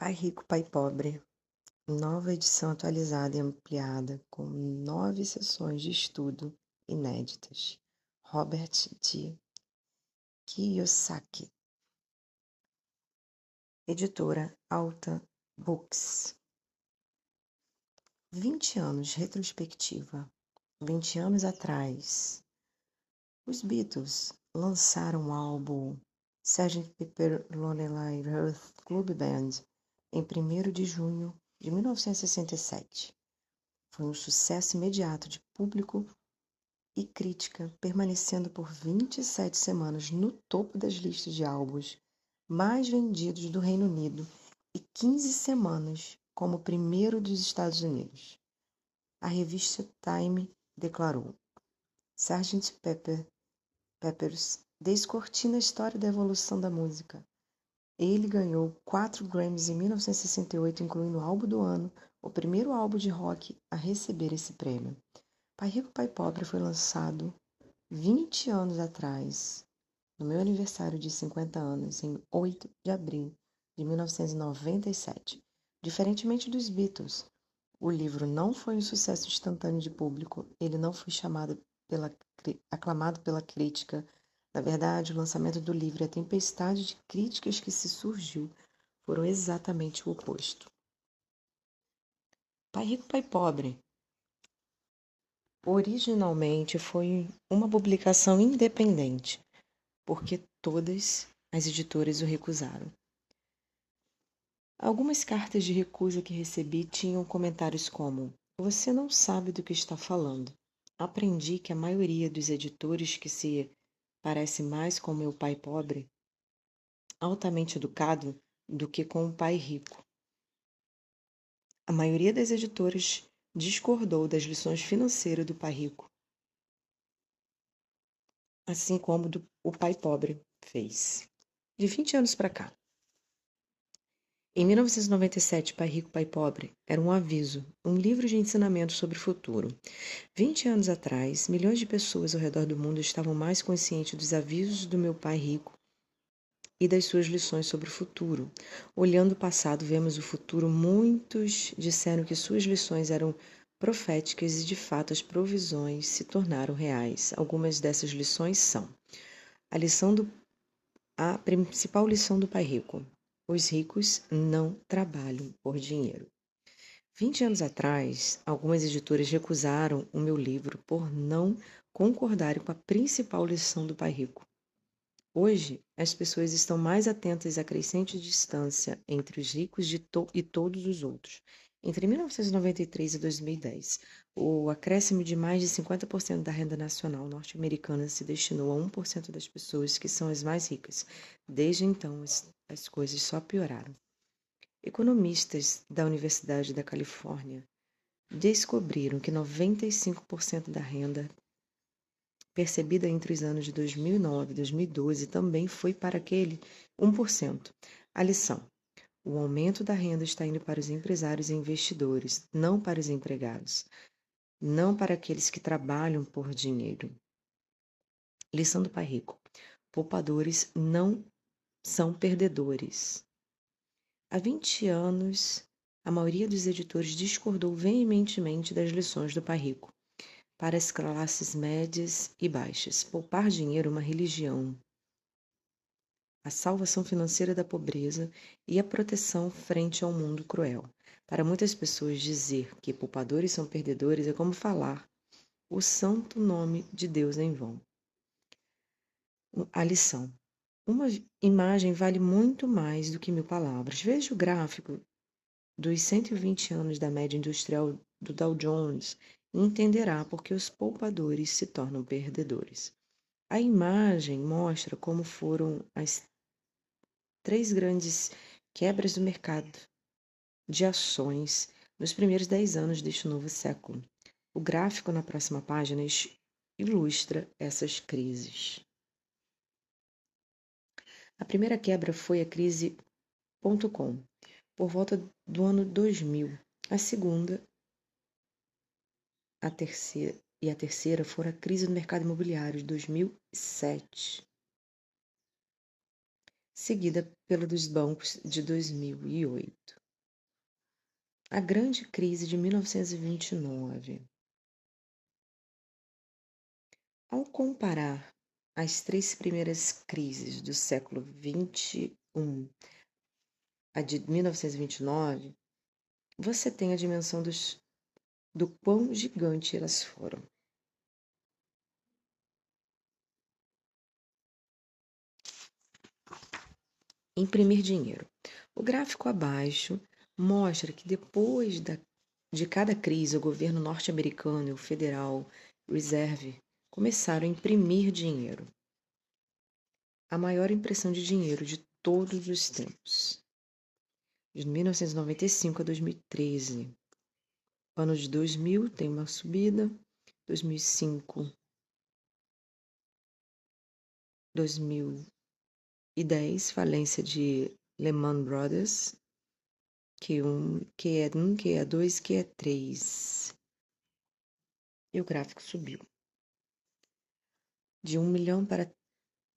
Pai Rico, Pai Pobre, nova edição atualizada e ampliada com nove sessões de estudo inéditas. Robert T. Kiyosaki. Editora Alta Books. 20 anos retrospectiva. 20 anos atrás, os Beatles lançaram o álbum Sgt. Pepper Lonely Hearts Club Band em 1 de junho de 1967. Foi um sucesso imediato de público e crítica, permanecendo por 27 semanas no topo das listas de álbuns mais vendidos do Reino Unido e 15 semanas como primeiro dos Estados Unidos. A revista Time declarou: Sgt. Pepper, Peppers descortina a história da evolução da música, ele ganhou quatro Grammys em 1968, incluindo o álbum do ano, o primeiro álbum de rock a receber esse prêmio. Pai Rico, Pai Pobre foi lançado 20 anos atrás, no meu aniversário de 50 anos, em 8 de abril de 1997. Diferentemente dos Beatles, o livro não foi um sucesso instantâneo de público, ele não foi chamado pela, aclamado pela crítica na verdade, o lançamento do livro e a tempestade de críticas que se surgiu foram exatamente o oposto. Pai Rico, Pai Pobre originalmente foi uma publicação independente, porque todas as editoras o recusaram. Algumas cartas de recusa que recebi tinham comentários como: Você não sabe do que está falando. Aprendi que a maioria dos editores que se parece mais com meu pai pobre, altamente educado, do que com o pai rico. A maioria das editoras discordou das lições financeiras do pai rico, assim como do, o pai pobre fez. De 20 anos para cá. Em 1997, Pai Rico, Pai Pobre era um aviso, um livro de ensinamento sobre o futuro. Vinte anos atrás, milhões de pessoas ao redor do mundo estavam mais conscientes dos avisos do meu pai rico e das suas lições sobre o futuro. Olhando o passado, vemos o futuro. Muitos disseram que suas lições eram proféticas e, de fato, as provisões se tornaram reais. Algumas dessas lições são: a lição do a principal lição do pai rico. Os ricos não trabalham por dinheiro. Vinte anos atrás, algumas editoras recusaram o meu livro por não concordarem com a principal lição do Pai Rico. Hoje, as pessoas estão mais atentas à crescente distância entre os ricos to e todos os outros. Entre 1993 e 2010, o acréscimo de mais de 50% da renda nacional norte-americana se destinou a 1% das pessoas que são as mais ricas. Desde então, as coisas só pioraram. Economistas da Universidade da Califórnia descobriram que 95% da renda percebida entre os anos de 2009 e 2012 também foi para aquele 1%. A lição: o aumento da renda está indo para os empresários e investidores, não para os empregados, não para aqueles que trabalham por dinheiro. Lição do Pai Rico: poupadores não são perdedores. Há 20 anos, a maioria dos editores discordou veementemente das lições do Pai Rico. Para as classes médias e baixas, poupar dinheiro é uma religião. A salvação financeira da pobreza e a proteção frente ao mundo cruel. Para muitas pessoas, dizer que poupadores são perdedores é como falar o santo nome de Deus em vão. A lição: uma imagem vale muito mais do que mil palavras. Veja o gráfico dos 120 anos da média industrial do Dow Jones e entenderá por que os poupadores se tornam perdedores. A imagem mostra como foram as três grandes quebras do mercado de ações nos primeiros 10 anos deste novo século. O gráfico na próxima página ilustra essas crises. A primeira quebra foi a crise.com, por volta do ano 2000. A segunda a terceira, e a terceira foi a crise do mercado imobiliário de 2007. Seguida pelo dos bancos de 2008. A grande crise de 1929. Ao comparar as três primeiras crises do século XXI, a de 1929, você tem a dimensão dos, do quão gigante elas foram. Imprimir dinheiro. O gráfico abaixo mostra que depois da, de cada crise, o governo norte-americano e o Federal Reserve começaram a imprimir dinheiro. A maior impressão de dinheiro de todos os tempos. De 1995 a 2013. Ano de 2000 tem uma subida, 2005, 2010, falência de Lehman Brothers, Q1, Q1, Q2, Q3. E o gráfico subiu de um milhão para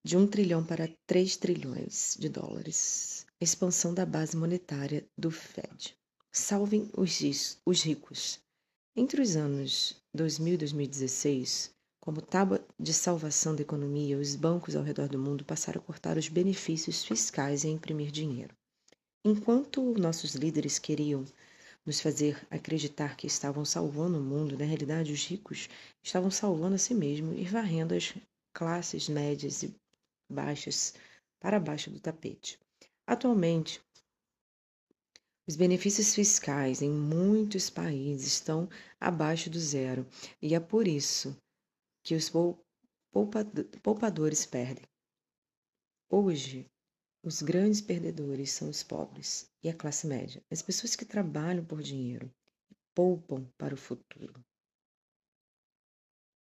de um trilhão para 3 trilhões de dólares. Expansão da base monetária do Fed. Salvem os, os ricos. Entre os anos 2000 e 2016, como tábua de salvação da economia, os bancos ao redor do mundo passaram a cortar os benefícios fiscais e a imprimir dinheiro. Enquanto nossos líderes queriam nos fazer acreditar que estavam salvando o mundo, na realidade, os ricos estavam salvando a si mesmos e varrendo as classes médias e baixas para baixo do tapete. Atualmente, os benefícios fiscais em muitos países estão abaixo do zero e é por isso que os poupadores perdem. Hoje, os grandes perdedores são os pobres e a classe média, as pessoas que trabalham por dinheiro e poupam para o futuro.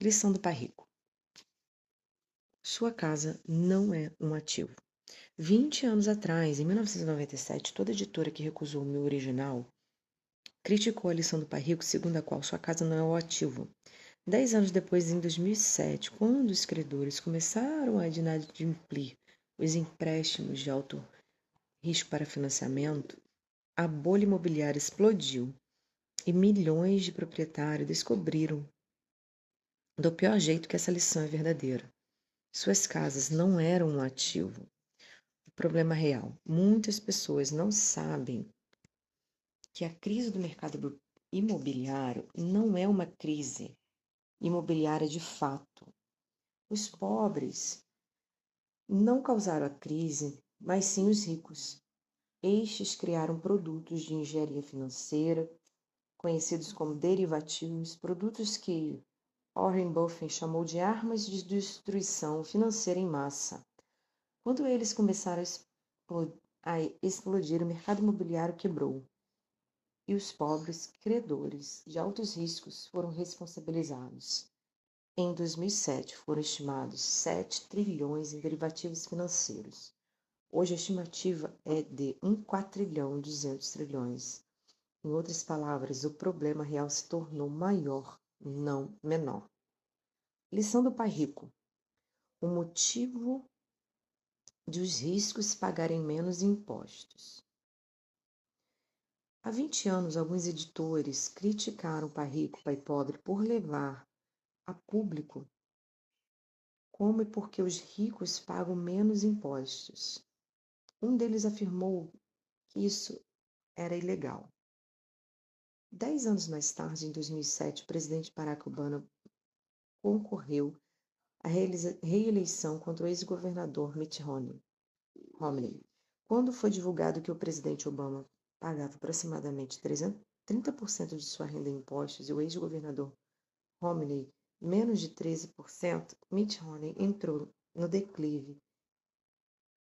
Lição do pai rico. Sua casa não é um ativo. 20 anos atrás, em 1997, toda editora que recusou o meu original criticou a lição do pai rico, segundo a qual sua casa não é o ativo. Dez anos depois, em 2007, quando os credores começaram a inadimplir os empréstimos de alto risco para financiamento, a bolha imobiliária explodiu e milhões de proprietários descobriram do pior jeito que essa lição é verdadeira. Suas casas não eram um ativo. O problema real: muitas pessoas não sabem que a crise do mercado imobiliário não é uma crise imobiliária de fato. Os pobres não causaram a crise, mas sim os ricos. Estes criaram produtos de engenharia financeira, conhecidos como derivativos, produtos que Warren Buffett chamou de armas de destruição financeira em massa. Quando eles começaram a explodir, o mercado imobiliário quebrou e os pobres credores de altos riscos foram responsabilizados. Em 2007, foram estimados 7 trilhões em derivativos financeiros. Hoje a estimativa é de 1 quatrilhão 200 trilhões. Em outras palavras, o problema real se tornou maior não menor. Lição do pai rico. O motivo de os riscos pagarem menos impostos. Há 20 anos, alguns editores criticaram o pai rico, pai pobre por levar a público como e porque os ricos pagam menos impostos. Um deles afirmou que isso era ilegal. Dez anos mais tarde, em 2007, o presidente Barack Obama concorreu à reeleição contra o ex-governador Mitt Romney. Quando foi divulgado que o presidente Obama pagava aproximadamente 30% de sua renda em impostos e o ex-governador Romney menos de 13%, Mitt Romney entrou no declive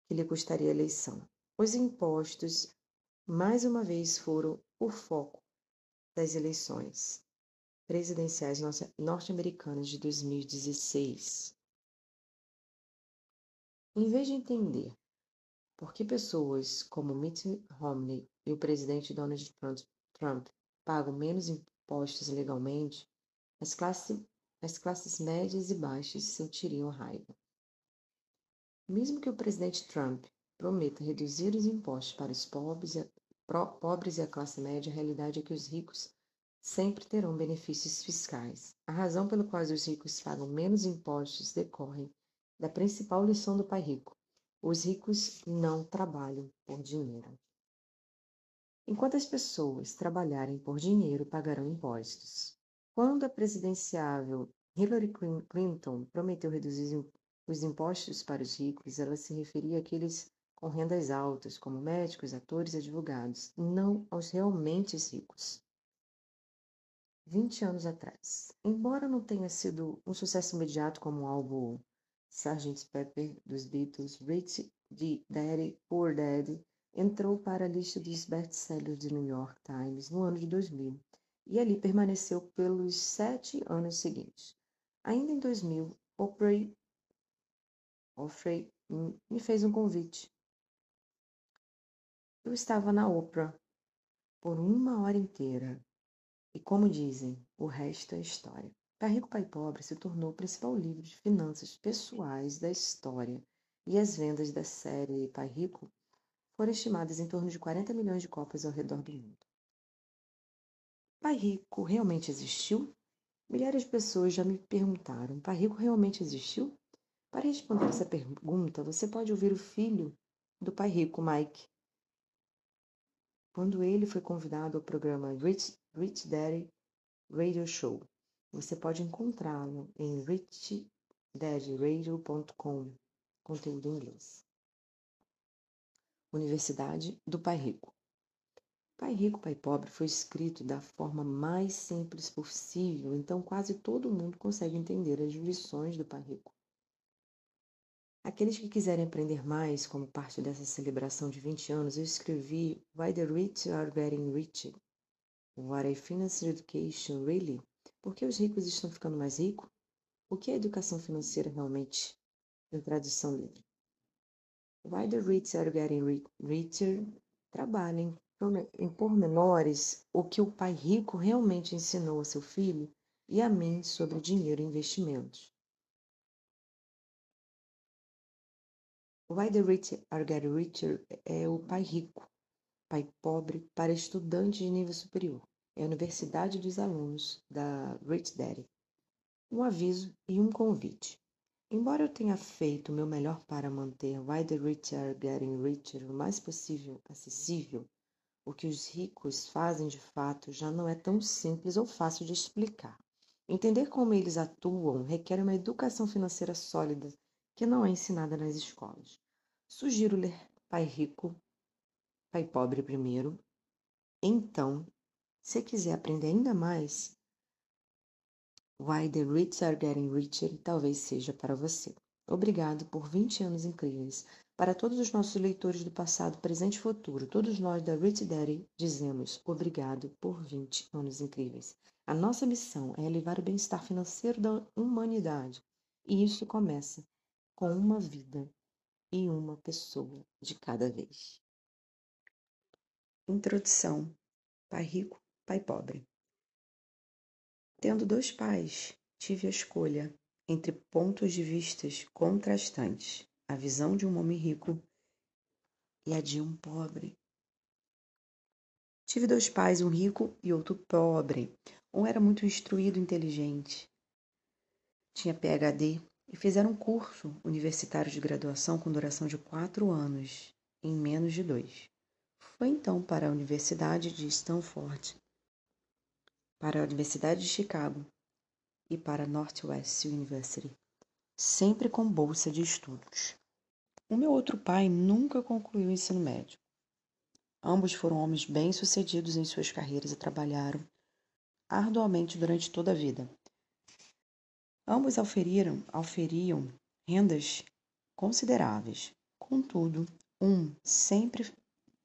que lhe custaria a eleição. Os impostos, mais uma vez, foram o foco das eleições presidenciais norte-americanas de 2016. Em vez de entender por que pessoas como Mitt Romney e o presidente Donald Trump pagam menos impostos legalmente, as, classe, as classes médias e baixas sentiriam raiva. Mesmo que o presidente Trump prometa reduzir os impostos para os pobres pobres e a classe média, a realidade é que os ricos sempre terão benefícios fiscais. A razão pela qual os ricos pagam menos impostos decorre da principal lição do pai rico: os ricos não trabalham por dinheiro. Enquanto as pessoas trabalharem por dinheiro, pagarão impostos. Quando a presidenciável Hillary Clinton prometeu reduzir os impostos para os ricos, ela se referia àqueles com rendas altas, como médicos, atores e advogados, não aos realmente ricos. 20 anos atrás. Embora não tenha sido um sucesso imediato como o álbum Sgt. Pepper dos Beatles, Rich Daddy Poor Daddy entrou para a lista dos best-sellers do New York Times no ano de 2000 e ali permaneceu pelos sete anos seguintes. Ainda em 2000, Oprah Ofrey me fez um convite. Eu estava na Oprah por uma hora inteira e, como dizem, o resto é história. Pai Rico, Pai Pobre se tornou o principal livro de finanças pessoais da história e as vendas da série Pai Rico foram estimadas em torno de 40 milhões de cópias ao redor do mundo. Pai Rico realmente existiu? Milhares de pessoas já me perguntaram: Pai Rico realmente existiu? Para responder essa pergunta, você pode ouvir o filho do Pai Rico, Mike, quando ele foi convidado ao programa Rich, Rich Daddy Radio Show. Você pode encontrá-lo em richdaddyradio.com, conteúdo em inglês. Universidade do Pai Rico. Pai Rico, Pai Pobre foi escrito da forma mais simples possível, então quase todo mundo consegue entender as lições do Pai Rico. Aqueles que quiserem aprender mais, como parte dessa celebração de 20 anos, eu escrevi Why the Rich Are Getting Rich. What a Financial Education Really? Por que os ricos estão ficando mais ricos? O que é educação financeira realmente? Em tradução livre. Why the rich are getting richer? Trabalhem em pormenores o que o pai rico realmente ensinou a seu filho e a mim sobre dinheiro e investimentos. Why the rich are getting richer é o pai rico, pai pobre para estudantes de nível superior. É a universidade dos alunos da Rich Daddy. Um aviso e um convite. Embora eu tenha feito o meu melhor para manter Why the Rich Are Getting Richer o mais possível acessível, o que os ricos fazem de fato já não é tão simples ou fácil de explicar. Entender como eles atuam requer uma educação financeira sólida que não é ensinada nas escolas. Sugiro ler Pai Rico, Pai Pobre primeiro. Então, se quiser aprender ainda mais, Why the Rich Are Getting Richer talvez seja para você. Obrigado por 20 anos incríveis. Para todos os nossos leitores do passado, presente e futuro, todos nós da Rich Daddy dizemos obrigado por 20 anos incríveis. A nossa missão é elevar o bem-estar financeiro da humanidade. E isso começa com uma vida e uma pessoa de cada vez. Introdução: Pai Rico, Pai Pobre. Tendo dois pais, tive a escolha entre pontos de vistas contrastantes, a visão de um homem rico e a de um pobre. Tive dois pais, um rico e outro pobre. Um era muito instruído e inteligente, tinha PhD e fizeram um curso universitário de graduação com duração de quatro anos, em menos de dois. Foi então para a Universidade de Stanford para a Universidade de Chicago e para a Northwest University, sempre com bolsa de estudos. O meu outro pai nunca concluiu o ensino médio. Ambos foram homens bem-sucedidos em suas carreiras e trabalharam arduamente durante toda a vida. Ambos auferiram, auferiam rendas consideráveis. Contudo, um sempre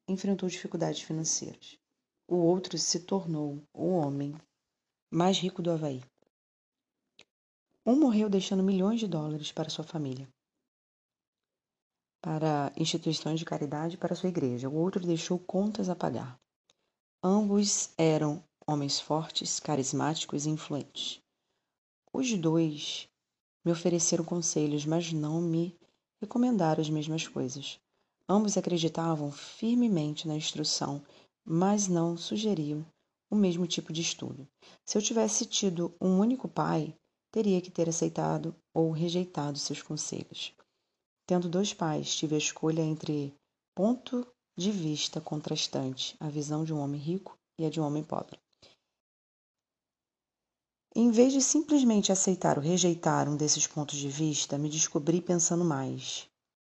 enfrentou dificuldades financeiras. O outro se tornou o homem mais rico do Havaí. Um morreu deixando milhões de dólares para sua família, para instituições de caridade e para sua igreja. O outro deixou contas a pagar. Ambos eram homens fortes, carismáticos e influentes. Os dois me ofereceram conselhos, mas não me recomendaram as mesmas coisas. Ambos acreditavam firmemente na instrução, mas não sugeriam o mesmo tipo de estudo. Se eu tivesse tido um único pai, teria que ter aceitado ou rejeitado seus conselhos. Tendo dois pais, tive a escolha entre ponto de vista contrastante, a visão de um homem rico e a de um homem pobre. Em vez de simplesmente aceitar ou rejeitar um desses pontos de vista, me descobri pensando mais,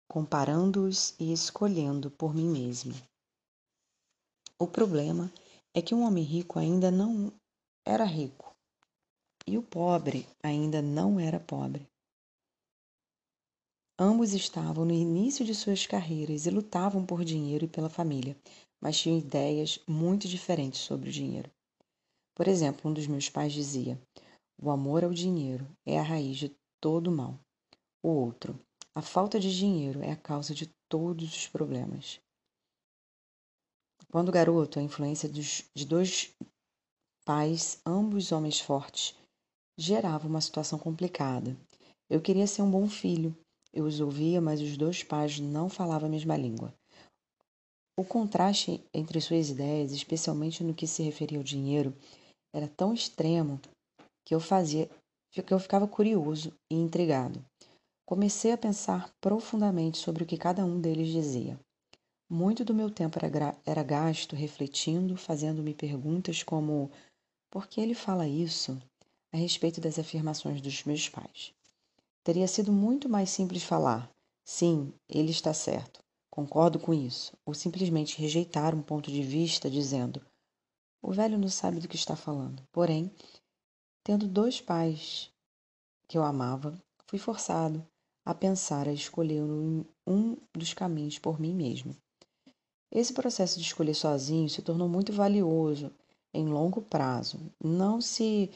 comparando-os e escolhendo por mim mesmo. O problema é que um homem rico ainda não era rico e o pobre ainda não era pobre. Ambos estavam no início de suas carreiras e lutavam por dinheiro e pela família, mas tinham ideias muito diferentes sobre o dinheiro. Por exemplo, um dos meus pais dizia: O amor ao dinheiro é a raiz de todo mal. O outro: A falta de dinheiro é a causa de todos os problemas. Quando garoto, a influência de dois pais, ambos homens fortes, gerava uma situação complicada. Eu queria ser um bom filho. Eu os ouvia, mas os dois pais não falavam a mesma língua. O contraste entre suas ideias, especialmente no que se referia ao dinheiro, era tão extremo que eu fazia que eu ficava curioso e intrigado. Comecei a pensar profundamente sobre o que cada um deles dizia. Muito do meu tempo era, era gasto refletindo, fazendo-me perguntas como: por que ele fala isso? a respeito das afirmações dos meus pais. Teria sido muito mais simples falar: sim, ele está certo, concordo com isso, ou simplesmente rejeitar um ponto de vista dizendo: o velho não sabe do que está falando. Porém, tendo dois pais que eu amava, fui forçado a pensar, a escolher um dos caminhos por mim mesmo. Esse processo de escolher sozinho se tornou muito valioso em longo prazo. Não se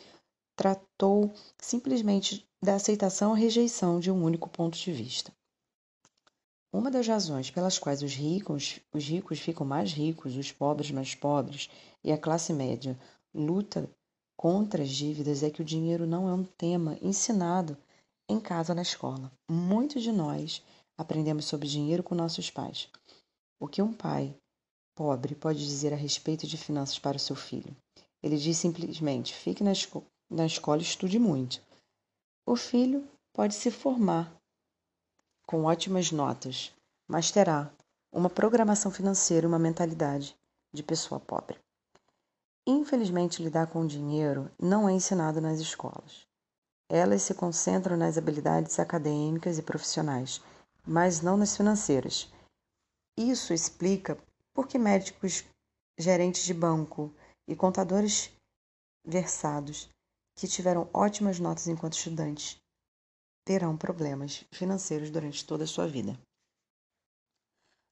tratou simplesmente da aceitação ou rejeição de um único ponto de vista. Uma das razões pelas quais os ricos, os ricos ficam mais ricos, os pobres mais pobres e a classe média luta contra as dívidas é que o dinheiro não é um tema ensinado em casa na escola. Muitos de nós aprendemos sobre dinheiro com nossos pais. O que um pai pobre pode dizer a respeito de finanças para o seu filho? Ele diz simplesmente: fique na, esco na escola e estude muito. O filho pode se formar com ótimas notas, mas terá uma programação financeira e uma mentalidade de pessoa pobre. Infelizmente, lidar com o dinheiro não é ensinado nas escolas. Elas se concentram nas habilidades acadêmicas e profissionais, mas não nas financeiras. Isso explica por que médicos, gerentes de banco e contadores versados que tiveram ótimas notas enquanto estudantes terão problemas financeiros durante toda a sua vida.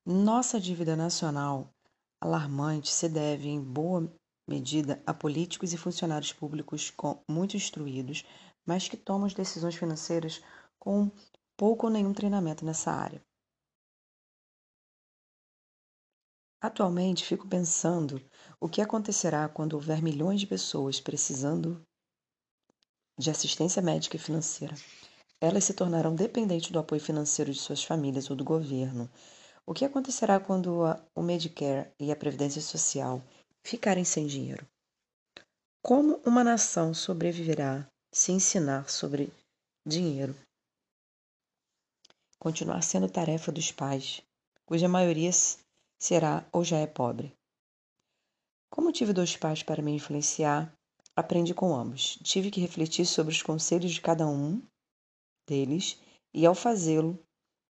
Nossa dívida nacional alarmante se deve, em boa medida, a políticos e funcionários públicos muito instruídos, mas que tomam as decisões financeiras com pouco ou nenhum treinamento nessa área. Atualmente, fico pensando o que acontecerá quando houver milhões de pessoas precisando de assistência médica e financeira elas se tornarão dependentes do apoio financeiro de suas famílias ou do governo. O que acontecerá quando o Medicare e a Previdência Social ficarem sem dinheiro? Como uma nação sobreviverá se ensinar sobre dinheiro? Continuar sendo tarefa dos pais, cuja maioria será ou já é pobre. Como tive dois pais para me influenciar, aprendi com ambos. Tive que refletir sobre os conselhos de cada um deles e, ao fazê-lo,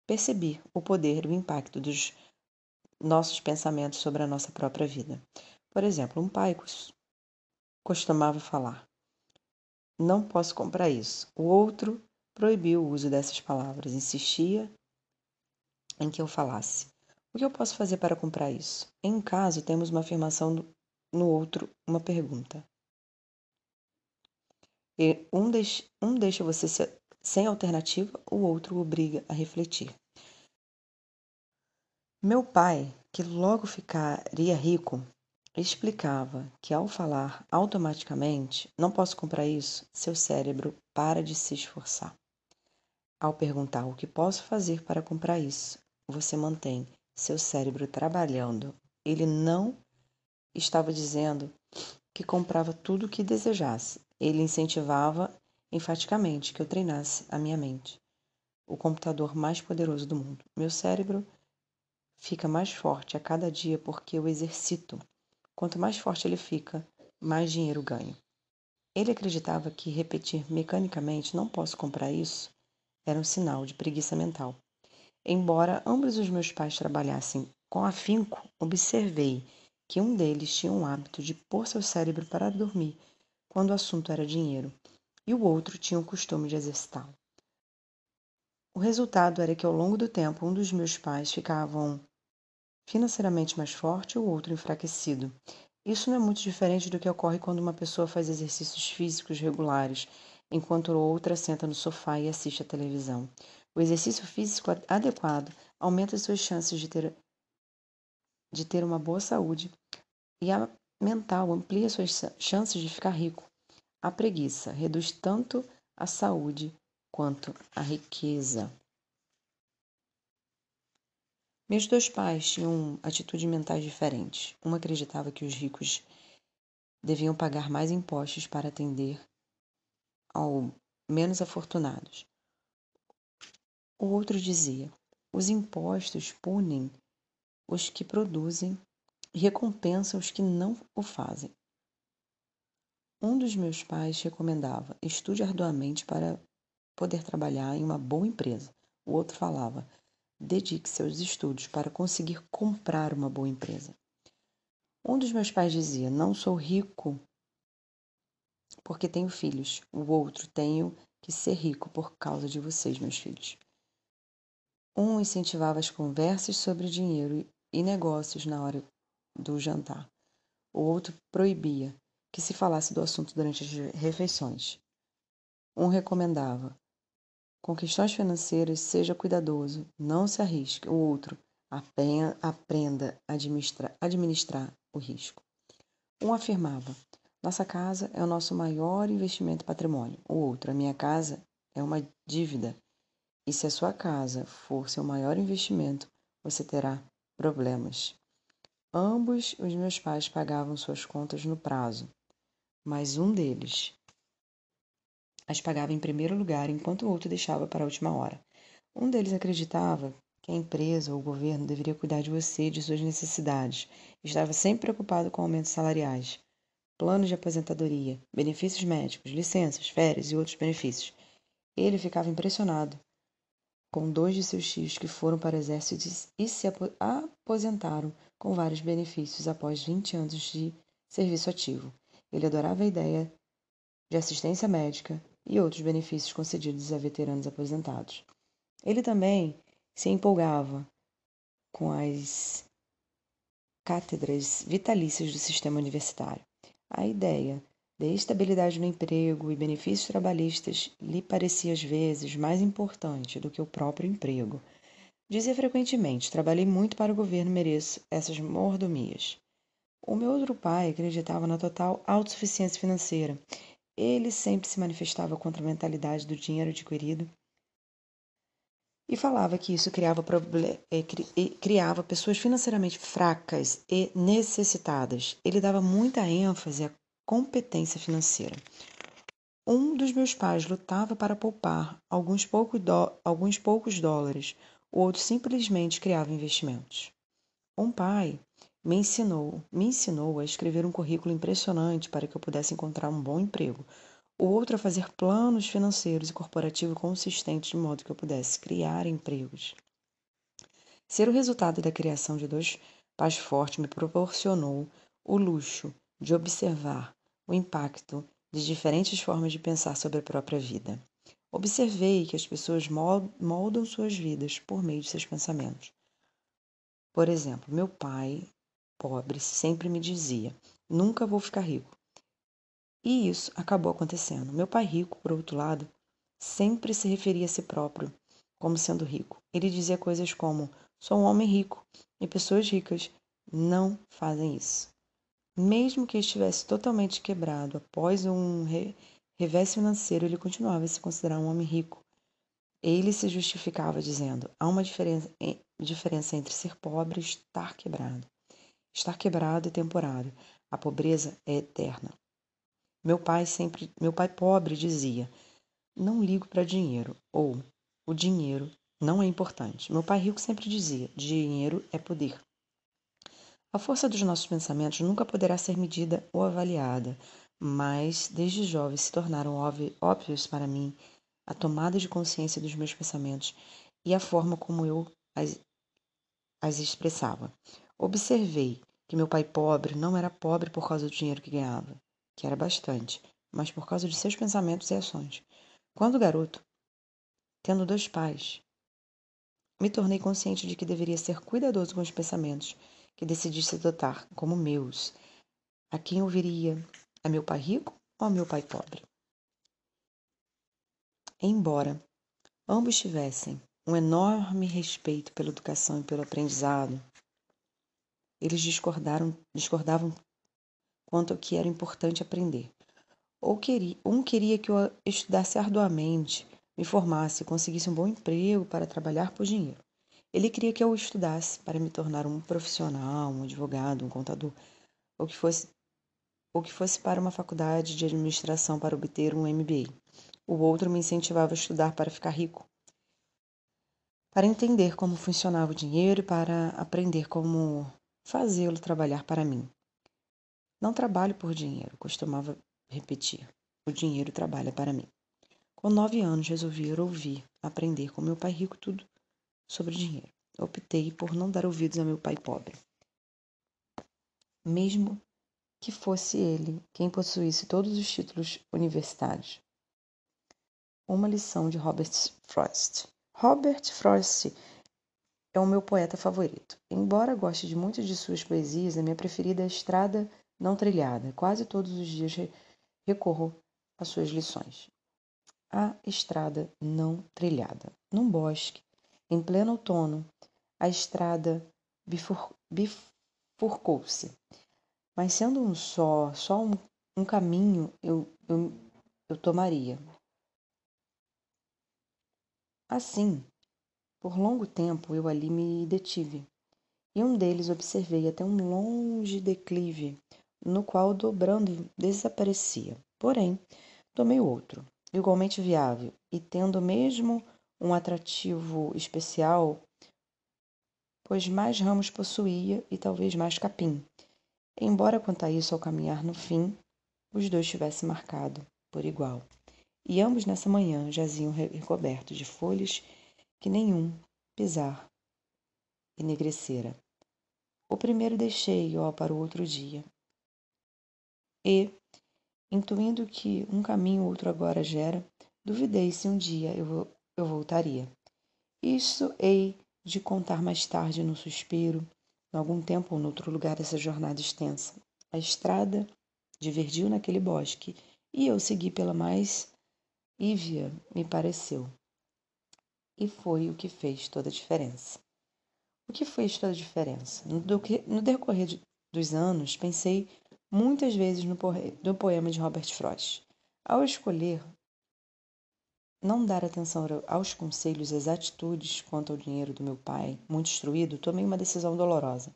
percebi o poder e o impacto dos nossos pensamentos sobre a nossa própria vida. Por exemplo, um pai costumava falar: Não posso comprar isso. O outro proibiu o uso dessas palavras, insistia em que eu falasse: O que eu posso fazer para comprar isso? Em um caso, temos uma afirmação, no outro, uma pergunta. E um, deix, um deixa você sem alternativa, o outro obriga a refletir. Meu pai, que logo ficaria rico, explicava que ao falar automaticamente, não posso comprar isso, seu cérebro para de se esforçar. Ao perguntar o que posso fazer para comprar isso, você mantém seu cérebro trabalhando. Ele não estava dizendo que comprava tudo o que desejasse. Ele incentivava enfaticamente que eu treinasse a minha mente, o computador mais poderoso do mundo. Meu cérebro fica mais forte a cada dia porque eu exercito. Quanto mais forte ele fica, mais dinheiro ganho. Ele acreditava que repetir mecanicamente não posso comprar isso era um sinal de preguiça mental. Embora ambos os meus pais trabalhassem com afinco, observei que um deles tinha um hábito de pôr seu cérebro para dormir quando o assunto era dinheiro, e o outro tinha o costume de exercitá-lo. O resultado era que ao longo do tempo um dos meus pais ficavam financeiramente mais forte e o outro enfraquecido. Isso não é muito diferente do que ocorre quando uma pessoa faz exercícios físicos regulares, enquanto outra senta no sofá e assiste à televisão. O exercício físico adequado aumenta suas chances de ter, de ter uma boa saúde e a mental amplia suas chances de ficar rico. A preguiça reduz tanto a saúde quanto a riqueza. Meus dois pais tinham atitudes mentais diferentes. Uma acreditava que os ricos deviam pagar mais impostos para atender ao menos afortunados. O outro dizia: os impostos punem os que produzem e recompensam os que não o fazem. Um dos meus pais recomendava: estude arduamente para poder trabalhar em uma boa empresa. O outro falava: dedique seus estudos para conseguir comprar uma boa empresa. Um dos meus pais dizia: Não sou rico porque tenho filhos. O outro: Tenho que ser rico por causa de vocês, meus filhos. Um incentivava as conversas sobre dinheiro e negócios na hora do jantar. O outro proibia que se falasse do assunto durante as refeições. Um recomendava: com questões financeiras, seja cuidadoso, não se arrisque. O outro, aprenda a administrar, administrar o risco. Um afirmava: nossa casa é o nosso maior investimento patrimônio. O outro, a minha casa é uma dívida. E se a sua casa for seu maior investimento, você terá problemas. Ambos os meus pais pagavam suas contas no prazo, mas um deles as pagava em primeiro lugar, enquanto o outro deixava para a última hora. Um deles acreditava que a empresa ou o governo deveria cuidar de você e de suas necessidades. Estava sempre preocupado com aumentos salariais, planos de aposentadoria, benefícios médicos, licenças, férias e outros benefícios. Ele ficava impressionado com dois de seus tios que foram para o exército e se aposentaram com vários benefícios após 20 anos de serviço ativo. Ele adorava a ideia de assistência médica e outros benefícios concedidos a veteranos aposentados. Ele também se empolgava com as cátedras vitalícias do sistema universitário. A ideia de estabilidade no emprego e benefícios trabalhistas lhe parecia às vezes mais importante do que o próprio emprego. Dizia frequentemente: Trabalhei muito para o governo, mereço essas mordomias. O meu outro pai acreditava na total autossuficiência financeira ele sempre se manifestava contra a mentalidade do dinheiro adquirido e falava que isso criava, eh, criava pessoas financeiramente fracas e necessitadas. Ele dava muita ênfase à competência financeira. Um dos meus pais lutava para poupar alguns, pouco alguns poucos dólares, o outro simplesmente criava investimentos. Um pai me ensinou, me ensinou a escrever um currículo impressionante para que eu pudesse encontrar um bom emprego. O outro a fazer planos financeiros e corporativos consistentes de modo que eu pudesse criar empregos. Ser o resultado da criação de dois pais fortes me proporcionou o luxo de observar o impacto de diferentes formas de pensar sobre a própria vida. Observei que as pessoas moldam suas vidas por meio de seus pensamentos. Por exemplo, meu pai pobre sempre me dizia: nunca vou ficar rico. E isso acabou acontecendo. Meu pai rico, por outro lado, sempre se referia a si próprio como sendo rico. Ele dizia coisas como: sou um homem rico e pessoas ricas não fazem isso. Mesmo que estivesse totalmente quebrado após um revés financeiro, ele continuava a se considerar um homem rico. Ele se justificava dizendo: há uma diferença, diferença entre ser pobre e estar quebrado. Estar quebrado é temporário, a pobreza é eterna. Meu pai sempre, meu pai pobre dizia: "Não ligo para dinheiro" ou "O dinheiro não é importante". Meu pai rico sempre dizia: "Dinheiro é poder". A força dos nossos pensamentos nunca poderá ser medida ou avaliada, mas desde jovem se tornaram óbvios para mim a tomada de consciência dos meus pensamentos e a forma como eu as, as expressava. Observei que meu pai pobre não era pobre por causa do dinheiro que ganhava, que era bastante, mas por causa de seus pensamentos e ações. Quando garoto, tendo dois pais, me tornei consciente de que deveria ser cuidadoso com os pensamentos que decidisse adotar como meus. A quem ouviria? A meu pai rico ou a meu pai pobre? Embora ambos tivessem um enorme respeito pela educação e pelo aprendizado, eles discordaram, discordavam quanto ao que era importante aprender. Ou queria, um queria que eu estudasse arduamente, me formasse, conseguisse um bom emprego para trabalhar por dinheiro. Ele queria que eu estudasse para me tornar um profissional, um advogado, um contador, ou que fosse ou que fosse para uma faculdade de administração para obter um MBA. O outro me incentivava a estudar para ficar rico, para entender como funcionava o dinheiro e para aprender como fazê-lo trabalhar para mim. Não trabalho por dinheiro, costumava repetir. O dinheiro trabalha para mim. Com nove anos, resolvi ouvir, aprender com meu pai rico tudo sobre dinheiro. Optei por não dar ouvidos a meu pai pobre. Mesmo que fosse ele quem possuísse todos os títulos universitários. Uma lição de Robert Frost. Robert Frost é o meu poeta favorito. Embora goste de muitas de suas poesias, a minha preferida é a Estrada Não Trilhada. Quase todos os dias recorro às suas lições. A estrada não trilhada. Num bosque, em pleno outono, a estrada bifur, bifurcou-se. Mas sendo um só, só um, um caminho eu, eu, eu tomaria. Assim, por longo tempo eu ali me detive, e um deles observei até um longe declive, no qual dobrando desaparecia. Porém, tomei outro, igualmente viável, e tendo mesmo um atrativo especial, pois mais ramos possuía e talvez mais capim. Embora quanto a isso ao caminhar no fim, os dois tivessem marcado por igual e ambos nessa manhã jaziam recobertos de folhas que nenhum pisar enegrecera. O primeiro deixei, ó, para o outro dia. E, intuindo que um caminho outro agora gera, duvidei se um dia eu, eu voltaria. Isso hei de contar mais tarde no suspiro, em algum tempo ou noutro lugar dessa jornada extensa. A estrada divergiu naquele bosque e eu segui pela mais Ívia me pareceu. E foi o que fez toda a diferença. O que fez toda a diferença? No, no decorrer de, dos anos, pensei muitas vezes no, no poema de Robert Frost. Ao escolher não dar atenção aos conselhos e às atitudes quanto ao dinheiro do meu pai, muito instruído, tomei uma decisão dolorosa.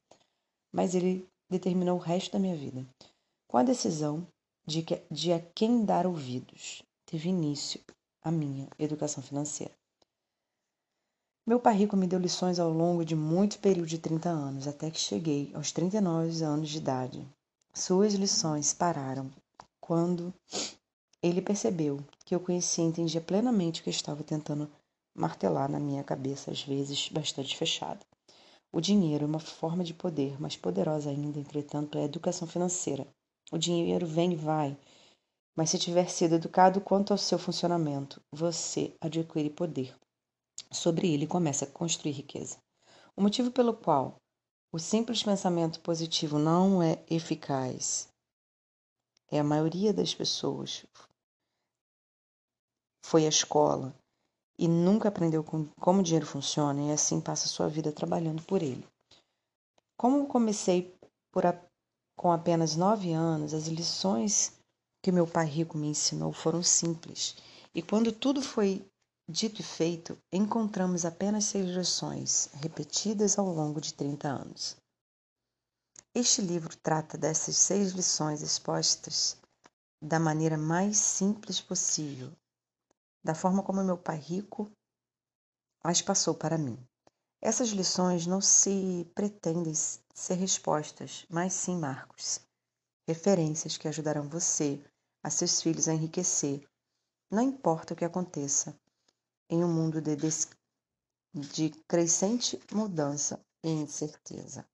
Mas ele determinou o resto da minha vida. Com a decisão de, que, de a quem dar ouvidos teve início a minha educação financeira. Meu pai rico me deu lições ao longo de muito período de 30 anos, até que cheguei aos 39 anos de idade. Suas lições pararam quando ele percebeu que eu conhecia e entendia plenamente o que estava tentando martelar na minha cabeça, às vezes bastante fechada. O dinheiro é uma forma de poder, mais poderosa ainda, entretanto, é a educação financeira. O dinheiro vem e vai, mas se tiver sido educado quanto ao seu funcionamento, você adquire poder. Sobre ele começa a construir riqueza. O motivo pelo qual o simples pensamento positivo não é eficaz é a maioria das pessoas foi à escola e nunca aprendeu como o dinheiro funciona e assim passa a sua vida trabalhando por ele. Como comecei a, com apenas nove anos, as lições que meu pai rico me ensinou foram simples. E quando tudo foi Dito e feito, encontramos apenas seis lições, repetidas ao longo de 30 anos. Este livro trata dessas seis lições expostas da maneira mais simples possível, da forma como meu pai rico as passou para mim. Essas lições não se pretendem ser respostas, mas sim marcos, referências que ajudarão você, a seus filhos a enriquecer, não importa o que aconteça, em um mundo de, de crescente mudança e incerteza.